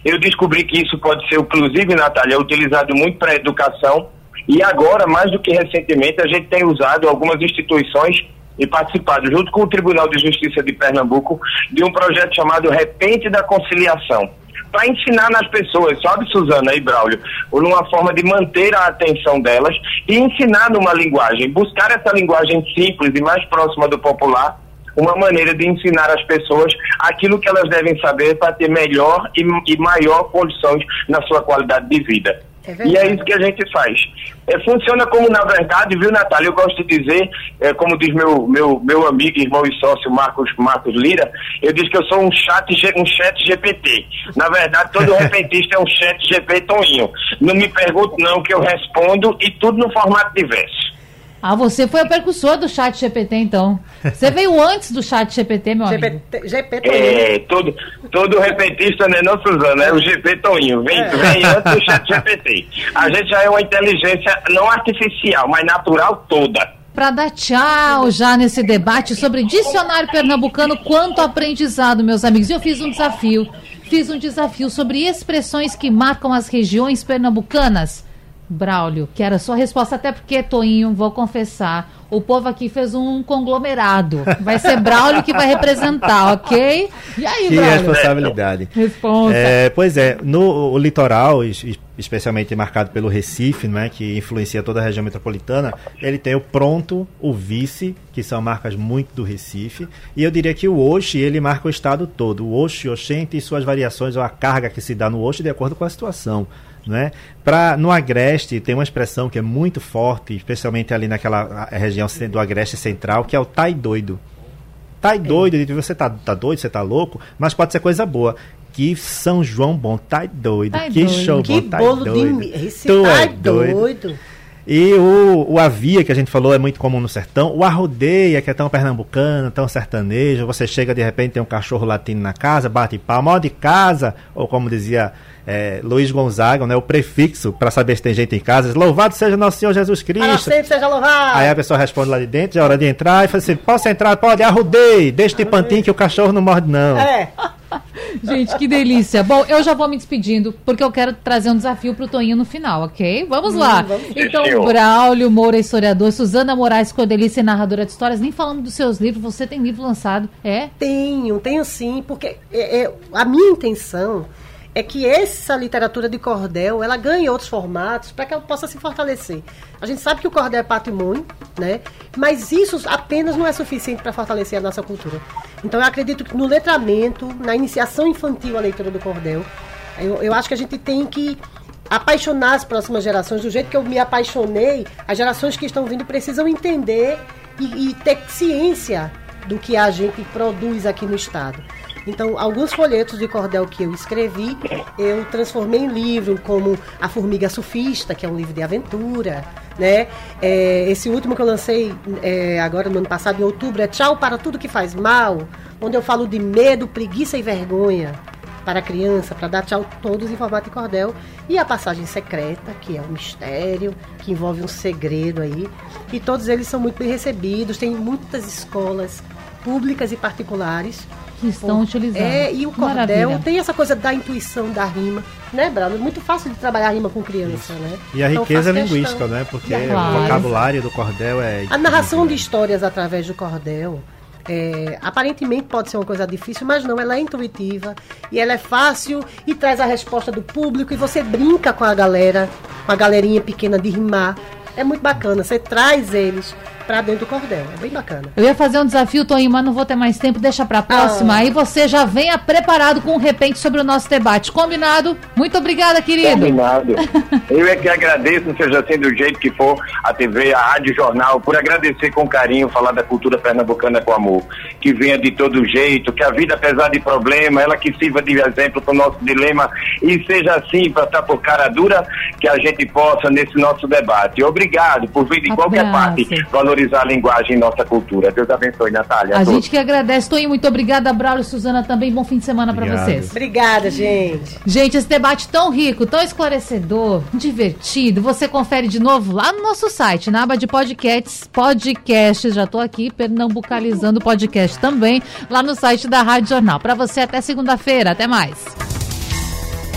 Eu descobri que isso pode ser, inclusive, Natália, utilizado muito para educação e agora, mais do que recentemente, a gente tem usado algumas instituições e participado, junto com o Tribunal de Justiça de Pernambuco, de um projeto chamado Repente da Conciliação para ensinar nas pessoas, sabe, Suzana e Braulio, uma forma de manter a atenção delas e ensinar numa linguagem, buscar essa linguagem simples e mais próxima do popular, uma maneira de ensinar as pessoas aquilo que elas devem saber para ter melhor e, e maior condições na sua qualidade de vida. É e é isso que a gente faz. É, funciona como, na verdade, viu, Natália? Eu gosto de dizer, é, como diz meu, meu, meu amigo, irmão e sócio Marcos, Marcos Lira, eu diz que eu sou um chat, um chat GPT. Na verdade, todo repentista é um chat GPT Toninho. Não me pergunte não, que eu respondo e tudo no formato de verso. Ah, você foi o percussor do chat GPT, então. Você veio antes do chat GPT, meu amigo. GPT, GP Toninho. É, todo, todo repentista, né, não, Suzana? É o GP Toninho. Vem, vem antes do chat GPT. A gente já é uma inteligência não artificial, mas natural toda. Para dar tchau já nesse debate sobre dicionário pernambucano, quanto aprendizado, meus amigos. Eu fiz um desafio. Fiz um desafio sobre expressões que marcam as regiões pernambucanas. Braulio, que era a sua resposta, até porque, Toinho, vou confessar, o povo aqui fez um conglomerado. Vai ser Braulio que vai representar, ok? E aí, Que Braulio? responsabilidade. Responsa. É, pois é, no litoral, es- es- especialmente marcado pelo Recife, né, que influencia toda a região metropolitana, ele tem o Pronto, o Vice, que são marcas muito do Recife, e eu diria que o Oxe, ele marca o estado todo. O Oxe, Oxente e suas variações, ou a carga que se dá no Oxe de acordo com a situação. Né? Pra, no Agreste tem uma expressão que é muito forte, especialmente ali naquela região do Agreste Central, que é o tai doido. Tá doido, você tá, tá doido, você tá louco, mas pode ser coisa boa. Que São João bom, tá doido. Tá que doido. show Que bom, tá doido. de Recife. Tu Tá é doido. doido. E o, o avia que a gente falou é muito comum no sertão. O arrodeia, que é tão pernambucano, tão sertanejo. Você chega de repente, tem um cachorro latindo na casa, bate palma, ó de casa, ou como dizia é, Luiz Gonzaga, né, o prefixo para saber se tem gente em casa. Louvado seja nosso Senhor Jesus Para Cristo. sempre seja louvado. Aí a pessoa responde lá de dentro, já é hora de entrar, e fala assim: posso entrar? Pode, arrudei, deixa de pantinho que o cachorro não morde, não. É. Gente, que delícia. Bom, eu já vou me despedindo, porque eu quero trazer um desafio pro Toninho no final, ok? Vamos lá. Hum, vamos. Então, Senhor. Braulio Moura, historiador, Suzana Moraes, cordelista e narradora de histórias, nem falando dos seus livros, você tem livro lançado, é? Tenho, tenho sim, porque é, é, a minha intenção é que essa literatura de cordel ela ganhe outros formatos para que ela possa se fortalecer. A gente sabe que o cordel é patrimônio, né? Mas isso apenas não é suficiente para fortalecer a nossa cultura. Então eu acredito que no letramento, na iniciação infantil à leitura do cordel, eu, eu acho que a gente tem que apaixonar as próximas gerações do jeito que eu me apaixonei. As gerações que estão vindo precisam entender e, e ter ciência do que a gente produz aqui no estado. Então, alguns folhetos de cordel que eu escrevi, eu transformei em livro, como A Formiga Sufista, que é um livro de aventura, né? É, esse último que eu lancei é, agora no ano passado, em outubro, é Tchau para Tudo que Faz Mal, onde eu falo de medo, preguiça e vergonha para a criança, para dar tchau todos em formato de cordel. E a passagem secreta, que é um mistério, que envolve um segredo aí. E todos eles são muito bem recebidos, tem muitas escolas públicas e particulares. Que estão utilizando. É, e o cordel Maravilha. tem essa coisa da intuição da rima, né, Brano? É muito fácil de trabalhar rima com criança, né? E a Então, riqueza linguística, questão. né? Porque Claro. o vocabulário do cordel é. A narração de histórias através do cordel, é, aparentemente pode ser uma coisa difícil, mas não, ela é intuitiva e ela é fácil e traz a resposta do público e você brinca com a galera, com a galerinha pequena de rimar. É muito bacana, você traz eles pra dentro do cordel, é bem bacana. Eu ia fazer um desafio, Toninho, mas não vou ter mais tempo, deixa pra próxima. Ah. Aí você já venha preparado com um repente sobre o nosso debate. Combinado? Muito obrigada, querido. Combinado. Eu é que agradeço, seja assim do jeito que for, a TV, a Rádio Jornal, por agradecer com carinho, falar da cultura pernambucana com amor. Que venha de todo jeito, que a vida, apesar de problema, ela que sirva de exemplo para o nosso dilema e seja assim, para estar por cara dura, que a gente possa nesse nosso debate. Obrigado por vir de qualquer Abraço. parte valorizar a linguagem e nossa cultura. Deus abençoe, Natália. A todos. gente que agradece. Toninho, muito obrigada. Braulio e Suzana também. Bom fim de semana pra Obrigado. vocês. Obrigada, gente. Gente, esse debate tão rico, tão esclarecedor, divertido, você confere de novo lá no nosso site, na aba de podcasts, podcasts, já tô aqui pernambucalizando o podcast também, lá no site da Rádio Jornal. Pra você até segunda-feira, até mais.